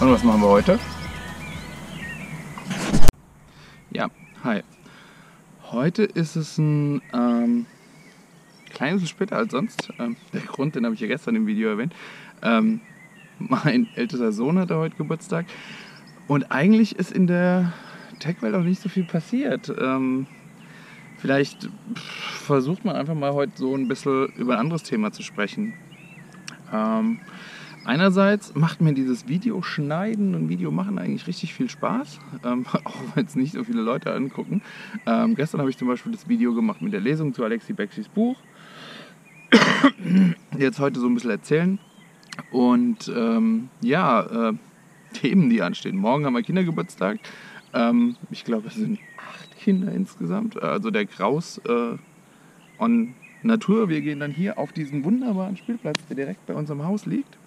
Und was machen wir heute? Ja, hi. Heute ist es ein ähm, kleines bisschen später als sonst. Ähm, der Grund, den habe ich ja gestern im Video erwähnt. Ähm, mein ältester Sohn hatte heute Geburtstag. Und eigentlich ist in der Tech-Welt auch nicht so viel passiert. Ähm, vielleicht versucht man einfach mal heute so ein bisschen über ein anderes Thema zu sprechen. Einerseits macht mir dieses Video schneiden und Video machen eigentlich richtig viel Spaß, ähm, auch wenn es nicht so viele Leute angucken. Ähm, gestern habe ich zum Beispiel das Video gemacht mit der Lesung zu Alexi Bexis Buch. Jetzt heute so ein bisschen erzählen. Und ähm, ja, äh, Themen, die anstehen. Morgen haben wir Kindergeburtstag. Ähm, ich glaube, es sind acht Kinder insgesamt. Also der Kraus äh, on Natur. Wir gehen dann hier auf diesen wunderbaren Spielplatz, der direkt bei unserem Haus liegt.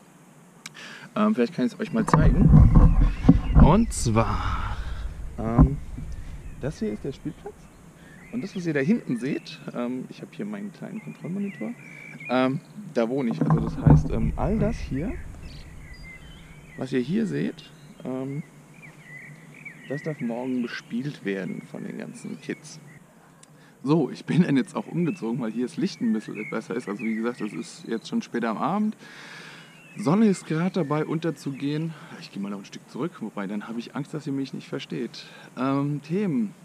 Ähm, vielleicht kann ich es euch mal zeigen. Und zwar, ähm, das hier ist der Spielplatz. Und das, was ihr da hinten seht, ähm, ich habe hier meinen kleinen Kontrollmonitor, ähm, da wohne ich. Also das heißt, ähm, all das hier, was ihr hier seht, ähm, das darf morgen bespielt werden von den ganzen Kids. So, ich bin dann jetzt auch umgezogen, weil hier das Licht ein bisschen besser ist. Also wie gesagt, es ist jetzt schon später am Abend. Sonne ist gerade dabei unterzugehen. Ich gehe mal noch ein Stück zurück, wobei dann habe ich Angst, dass ihr mich nicht versteht. Ähm, Themen.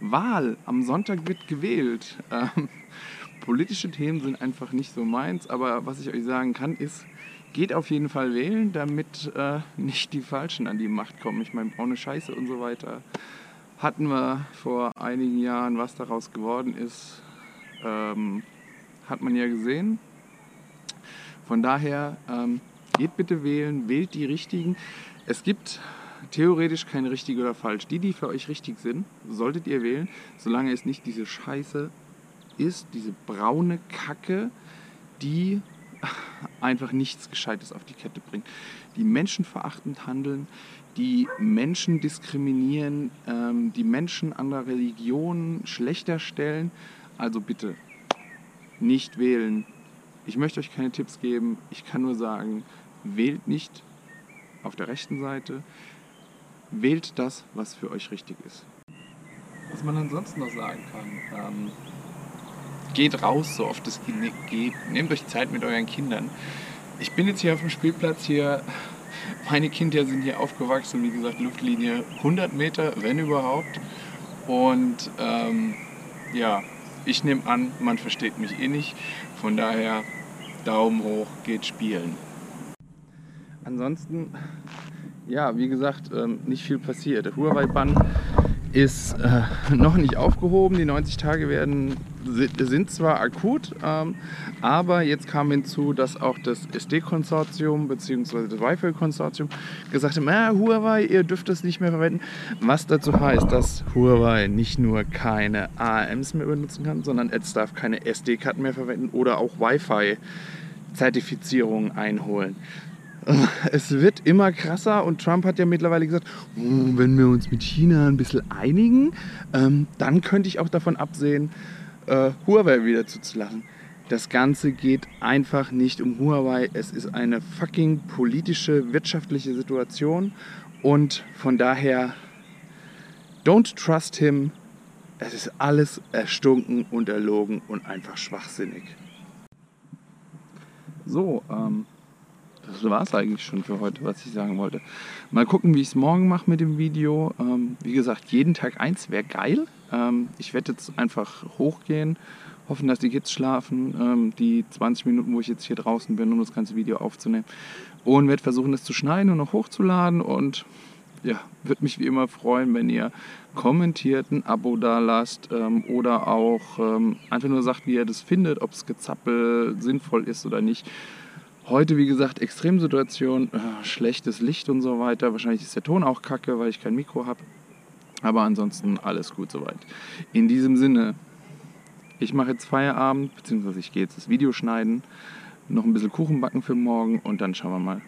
Wahl. Am Sonntag wird gewählt. Ähm, politische Themen sind einfach nicht so meins, aber was ich euch sagen kann, ist, geht auf jeden Fall wählen, damit äh, nicht die Falschen an die Macht kommen. Ich meine, braune Scheiße und so weiter hatten wir vor einigen Jahren, was daraus geworden ist, ähm, hat man ja gesehen. Von daher ähm, geht bitte wählen, wählt die richtigen. Es gibt theoretisch keine richtige oder falsch. Die, die für euch richtig sind, solltet ihr wählen, solange es nicht diese Scheiße ist, diese braune Kacke, die einfach nichts Gescheites auf die Kette bringt. Die menschenverachtend handeln, die Menschen diskriminieren, ähm, die Menschen anderer Religionen schlechter stellen. Also bitte nicht wählen. Ich möchte euch keine Tipps geben. Ich kann nur sagen, wählt nicht auf der rechten Seite. Wählt das, was für euch richtig ist. Was man ansonsten noch sagen kann, ähm, geht raus, so oft es geht. Nehmt euch Zeit mit euren Kindern. Ich bin jetzt hier auf dem Spielplatz hier. Meine Kinder sind hier aufgewachsen, wie gesagt, Luftlinie 100 Meter, wenn überhaupt. Und ähm, ja, ich nehme an, man versteht mich eh nicht. Von daher Daumen hoch, geht spielen. Ansonsten, ja, wie gesagt, ähm, nicht viel passiert. Der Huawei-Bann ist äh, noch nicht aufgehoben. Die 90 Tage werden, sind zwar akut, ähm, aber jetzt kam hinzu, dass auch das SD-Konsortium bzw. das Wi-Fi-Konsortium gesagt hat, ah, Huawei, ihr dürft das nicht mehr verwenden. Was dazu heißt, dass Huawei nicht nur keine ARMs mehr benutzen kann, sondern es darf keine SD-Karten mehr verwenden oder auch Wi-Fi-Zertifizierungen einholen. es wird immer krasser und Trump hat ja mittlerweile gesagt, oh, wenn wir uns mit China ein bisschen einigen, ähm, dann könnte ich auch davon absehen, äh, Huawei wieder zuzulassen. Das Ganze geht einfach nicht um Huawei. Es ist eine fucking politische, wirtschaftliche Situation und von daher, don't trust him. Es ist alles erstunken und erlogen und einfach schwachsinnig. So, ähm, das war es eigentlich schon für heute, was ich sagen wollte. Mal gucken, wie ich es morgen mache mit dem Video. Ähm, wie gesagt, jeden Tag eins wäre geil. Ähm, ich werde jetzt einfach hochgehen, hoffen, dass die Kids schlafen, ähm, die 20 Minuten, wo ich jetzt hier draußen bin, um das ganze Video aufzunehmen. Und werde versuchen, das zu schneiden und noch hochzuladen. Und ja, würde mich wie immer freuen, wenn ihr kommentiert, ein Abo da lasst ähm, oder auch ähm, einfach nur sagt, wie ihr das findet, ob es Gezappel sinnvoll ist oder nicht. Heute, wie gesagt, Extremsituation, äh, schlechtes Licht und so weiter. Wahrscheinlich ist der Ton auch kacke, weil ich kein Mikro habe. Aber ansonsten alles gut soweit. In diesem Sinne, ich mache jetzt Feierabend, beziehungsweise ich gehe jetzt das Video schneiden, noch ein bisschen Kuchen backen für morgen und dann schauen wir mal,